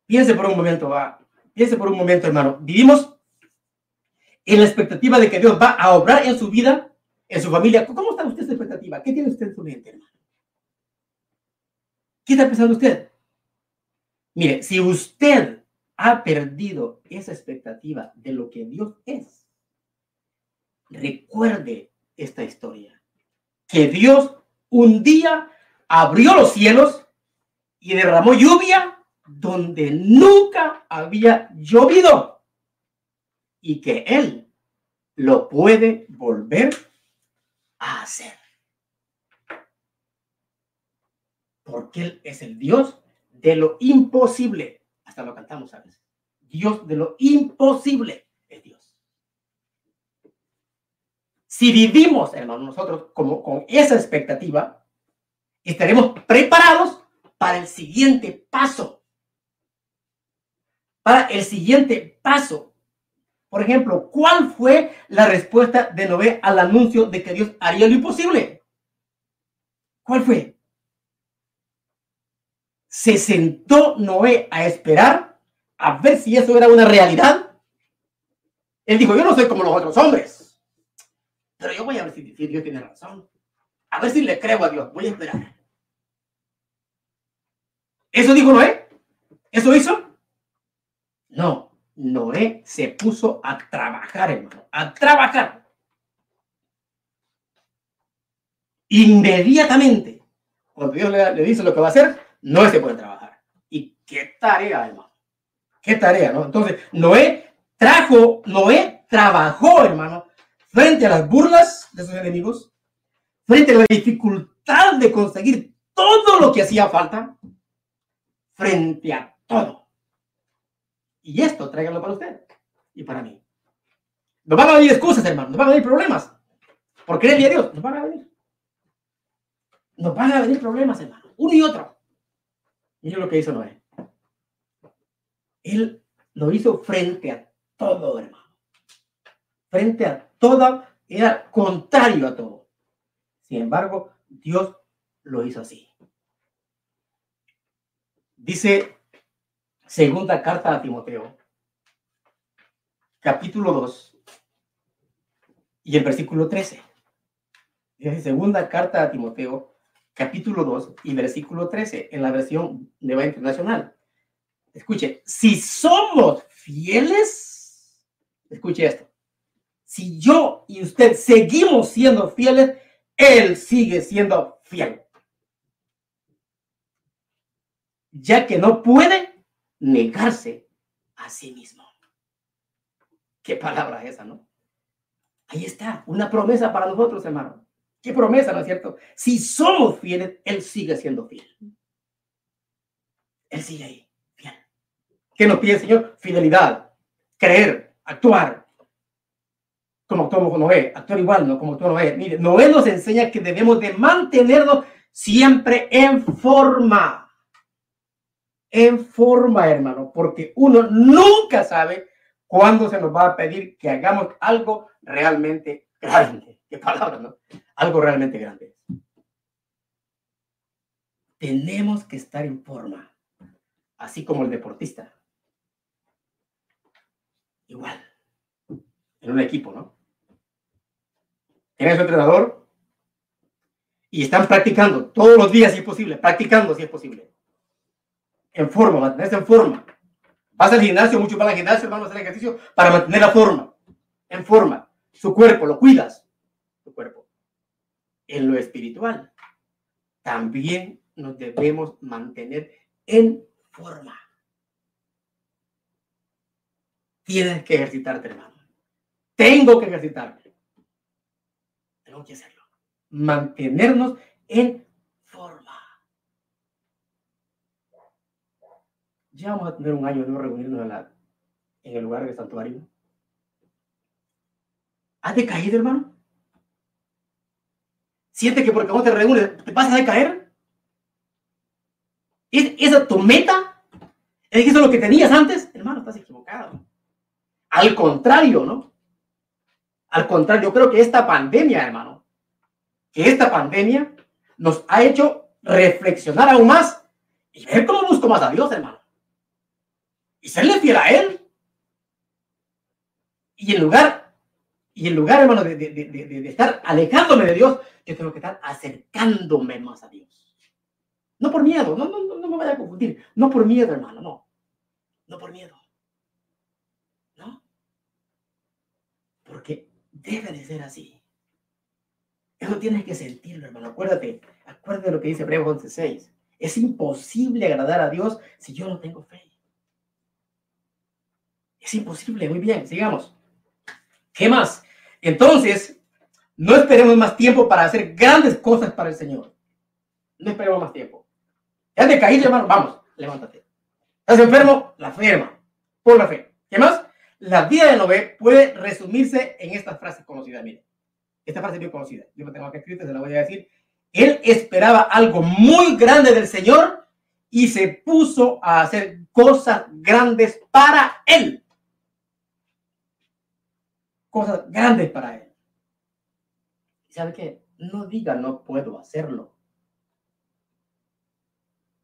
S1: piense por un momento, va, piense por un momento, hermano, vivimos en la expectativa de que Dios va a obrar en su vida, en su familia. ¿Cómo está usted en su expectativa? ¿Qué tiene usted en su mente, hermano? ¿Qué está pensando usted? Mire, si usted ha perdido esa expectativa de lo que Dios es, recuerde esta historia. Que Dios un día abrió los cielos y derramó lluvia donde nunca había llovido. Y que Él lo puede volver a hacer. porque Él es el Dios de lo imposible. Hasta lo cantamos a veces. Dios de lo imposible es Dios. Si vivimos, hermano, nosotros como con esa expectativa, estaremos preparados para el siguiente paso. Para el siguiente paso. Por ejemplo, ¿cuál fue la respuesta de Noé al anuncio de que Dios haría lo imposible? ¿Cuál fue? se sentó Noé a esperar a ver si eso era una realidad. Él dijo, yo no soy como los otros hombres, pero yo voy a ver si, Dios tiene razón. A ver si le creo a Dios, voy a esperar. ¿Eso dijo Noé? ¿Eso hizo? No, Noé se puso a trabajar, hermano, a trabajar. Inmediatamente, cuando Dios le, le dice lo que va a hacer, no se puede trabajar. ¿Y qué tarea, hermano? ¿Qué tarea, no? Entonces, Noé trajo, Noé trabajó, hermano, frente a las burlas de sus enemigos, frente a la dificultad de conseguir todo lo que hacía falta, frente a todo. Y esto, tráiganlo para usted y para mí. Nos van a venir excusas, hermano, nos van a venir problemas. ¿Por creerle a Dios? Nos van a venir. Nos van a venir problemas, hermano, uno y otro. Es lo que hizo Noé. Él lo hizo frente a todo, hermano. Frente a todo, era contrario a todo. Sin embargo, Dios lo hizo así. Dice segunda carta a Timoteo, capítulo 2 y el versículo 13. Dice segunda carta a Timoteo, capítulo 2 y versículo 13 en la versión Nueva Internacional. Escuche, si somos fieles, escuche esto, si yo y usted seguimos siendo fieles, Él sigue siendo fiel. Ya que no puede negarse a sí mismo. Qué palabra esa, ¿no? Ahí está, una promesa para nosotros, hermano. Qué promesa, ¿no es cierto? Si somos fieles, Él sigue siendo fiel. Él sigue ahí, ¿Qué nos pide el Señor? Fidelidad, creer, actuar. Como actuó Noé, actuar igual, no como actuó Noé. Mire, Noé nos enseña que debemos de mantenernos siempre en forma. En forma, hermano, porque uno nunca sabe cuándo se nos va a pedir que hagamos algo realmente grande. ¿Qué palabra, no? Algo realmente grande. Tenemos que estar en forma, así como el deportista. Igual, en un equipo, ¿no? Tienes un entrenador y están practicando todos los días si es posible, practicando si es posible. En forma, mantenerse en forma. Vas al gimnasio, mucho para al gimnasio, hermano, hacer ejercicio para mantener la forma, en forma. Su cuerpo, lo cuidas, tu cuerpo. En lo espiritual, también nos debemos mantener en forma. Tienes que ejercitarte, hermano. Tengo que ejercitarme. Tengo que hacerlo. Mantenernos en forma. Ya vamos a tener un año de no reunirnos en, la, en el lugar del santuario. ¿Has decaído, hermano? ¿Sientes que porque no te reúnes te vas a decaer? ¿Es esa tu meta? ¿Es eso lo que tenías antes? Hermano, estás equivocado. Al contrario, ¿no? Al contrario, yo creo que esta pandemia, hermano, que esta pandemia nos ha hecho reflexionar aún más y ver cómo busco más a Dios, hermano. Y serle fiel a Él. Y en lugar, y en lugar, hermano, de, de, de, estar alejándome de Dios, yo tengo que estar acercándome más a Dios. No por miedo, no, no, no me vaya a confundir. No por miedo, hermano, no. No por miedo. porque debe de ser así. Eso tienes que sentirlo, hermano. Acuérdate, acuérdate de lo que dice Hebreos 11.6. Es imposible agradar a Dios si yo no tengo fe. Es imposible, muy bien, sigamos. ¿Qué más? Entonces, no esperemos más tiempo para hacer grandes cosas para el Señor. No esperemos más tiempo. Ya te caíste, hermano, vamos, levántate. ¿Estás enfermo? La firma, por la fe. ¿Qué más? La vida de Noé puede resumirse en esta frase conocida. Mire, esta frase bien conocida. Yo me tengo aquí escrita, se la voy a decir. Él esperaba algo muy grande del Señor y se puso a hacer cosas grandes para él. Cosas grandes para él. ¿Sabe qué? No diga no puedo hacerlo.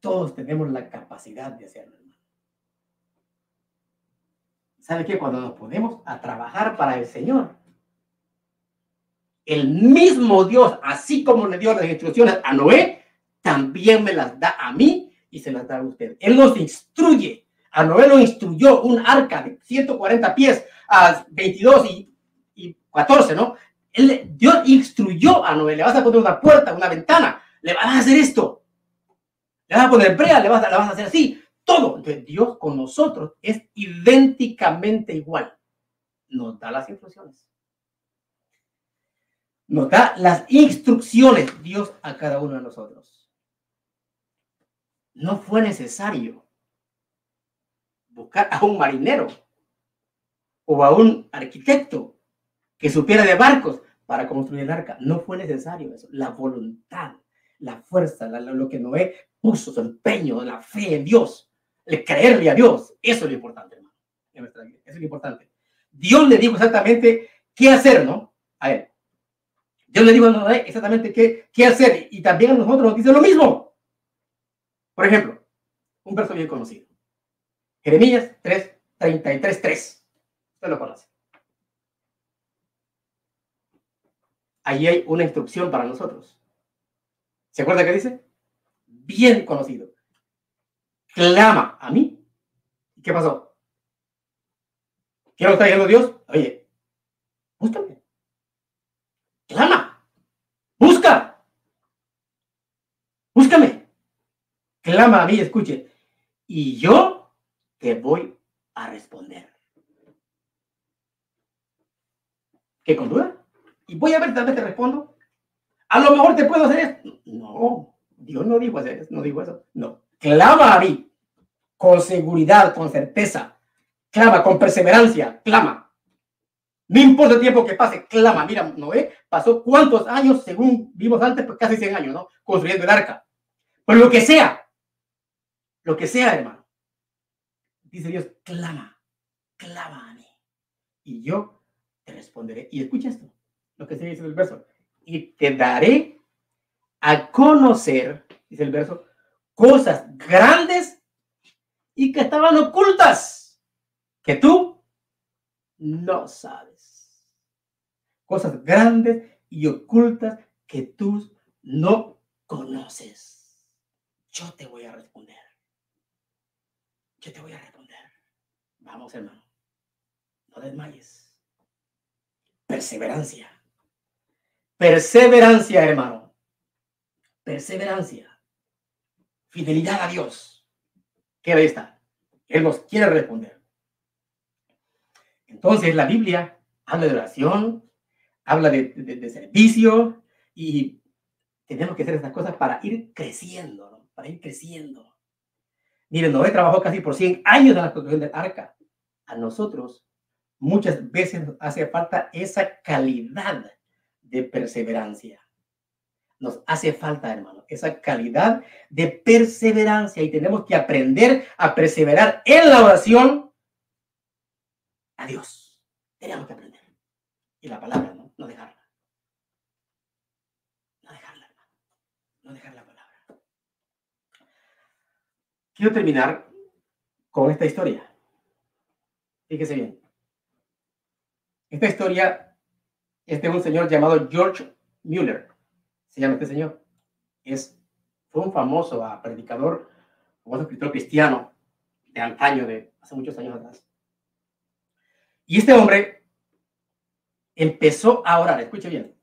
S1: Todos tenemos la capacidad de hacerlo. ¿Sabe qué? Cuando nos ponemos a trabajar para el Señor, el mismo Dios, así como le dio las instrucciones a Noé, también me las da a mí y se las da a usted. Él nos instruye. A Noé lo instruyó un arca de 140 pies a 22 y, y 14, ¿no? Dios instruyó a Noé, le vas a poner una puerta, una ventana, le vas a hacer esto. Le vas a poner brea, le vas a hacer así todo. Entonces, Dios con nosotros es idénticamente igual. Nos da las instrucciones. Nos da las instrucciones Dios a cada uno de nosotros. No fue necesario buscar a un marinero o a un arquitecto que supiera de barcos para construir el arca. No fue necesario eso. La voluntad, la fuerza, lo que Noé puso su empeño, la fe en Dios creerle a Dios. Eso es lo importante, hermano. Eso es lo importante. Dios le dijo exactamente qué hacer, ¿no? A él. Dios le dijo exactamente qué, qué hacer. Y también a nosotros nos dice lo mismo. Por ejemplo, un verso bien conocido. Jeremías 3, 33, 3. Usted lo conoce. Ahí hay una instrucción para nosotros. ¿Se acuerda qué dice? Bien conocido clama a mí. ¿Qué pasó? ¿Qué nos está diciendo Dios? Oye, búscame. Clama. Busca. Búscame. Clama a mí, escuche. Y yo te voy a responder. ¿Qué con duda? Y voy a ver, tal vez te respondo. A lo mejor te puedo hacer esto. No, Dios no dijo, hacer, no dijo eso. No, clama a mí con seguridad, con certeza. Clama, con perseverancia, clama. No importa el tiempo que pase, clama. Mira, Noé pasó cuántos años, según vimos antes, pues casi 100 años, ¿no? Construyendo el arca. Pero lo que sea, lo que sea, hermano. Dice Dios, clama, clama a mí. Y yo te responderé. Y escucha esto, lo que se dice el verso. Y te daré a conocer, dice el verso, cosas grandes y que estaban ocultas, que tú no sabes. Cosas grandes y ocultas que tú no conoces. Yo te voy a responder. Yo te voy a responder. Vamos, hermano. No desmayes. Perseverancia. Perseverancia, hermano. Perseverancia. Fidelidad a Dios. ¿Qué ahí está? Él nos quiere responder. Entonces, la Biblia habla de oración, habla de, servicio y tenemos que hacer estas cosas para ir creciendo, ¿no? Para ir creciendo. Miren, Noé trabajó casi por 100 años en la construcción del arca. A nosotros muchas veces hace falta esa calidad de perseverancia. Nos hace falta, hermano, esa calidad de perseverancia y tenemos que aprender a perseverar en la oración a Dios. Tenemos que aprender. Y la palabra, ¿no? No dejarla. No dejarla, hermano. No dejar la palabra. Quiero terminar con esta historia. Fíjese bien. Esta historia es de un señor llamado George Mueller se llama este señor. Es, fue un famoso uh, predicador, famoso escritor cristiano de antaño, de hace muchos años atrás. Y este hombre empezó a orar, escuche bien,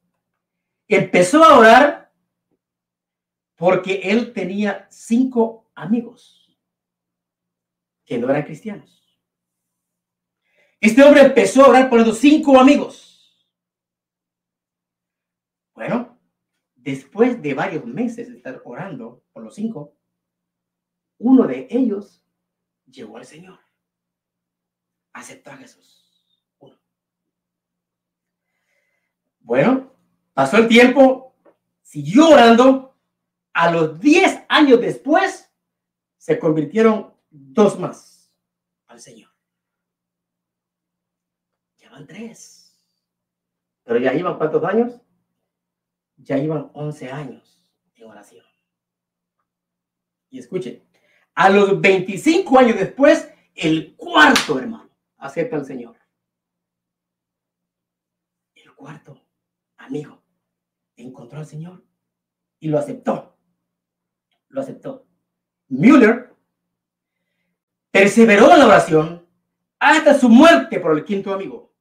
S1: empezó a orar porque él tenía cinco amigos que no eran cristianos. Este hombre empezó a orar por los cinco amigos. Bueno, después de varios meses de estar orando por los cinco, uno de ellos llegó al Señor. Aceptó a Jesús. Uno. Bueno, pasó el tiempo, siguió orando. A los diez años después, se convirtieron dos más al Señor. Ya van tres. Pero ya iban cuántos años? Ya iban 11 años en oración. Y escuchen, a los 25 años después, el cuarto hermano acepta al Señor. El cuarto amigo encontró al Señor y lo aceptó. Lo aceptó. Müller perseveró en la oración hasta su muerte por el quinto amigo.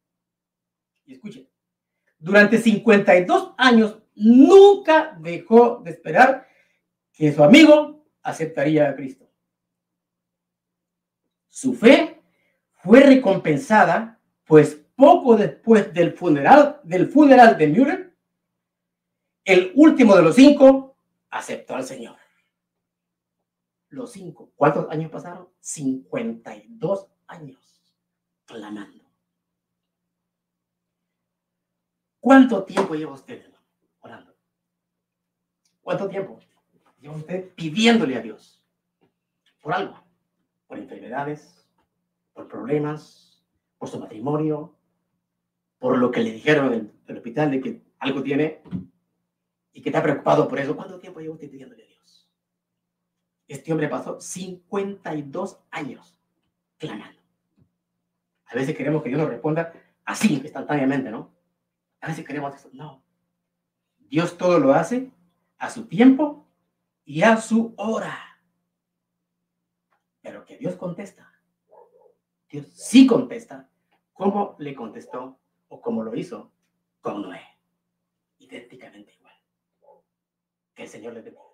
S1: Y escuchen, durante 52 años nunca dejó de esperar que su amigo aceptaría a Cristo. Su fe fue recompensada, pues poco después del funeral, del funeral de Müller, el último de los cinco aceptó al Señor. Los cinco. ¿Cuántos años pasaron? 52 años clamando. ¿Cuánto tiempo lleva usted? ¿Cuánto tiempo? Lleva usted pidiéndole a Dios por algo, por enfermedades, por problemas, por su matrimonio, por lo que le dijeron en el hospital de que algo tiene y que está preocupado por eso. ¿Cuánto tiempo lleva usted pidiéndole a Dios? Este hombre pasó 52 años clamando. A veces queremos que Dios nos responda así, instantáneamente, ¿no? A veces queremos eso. No. Dios todo lo hace a su tiempo y a su hora. Pero que Dios contesta. Dios sí contesta como le contestó o como lo hizo con Noé. Idénticamente igual. Que el Señor le bendiga.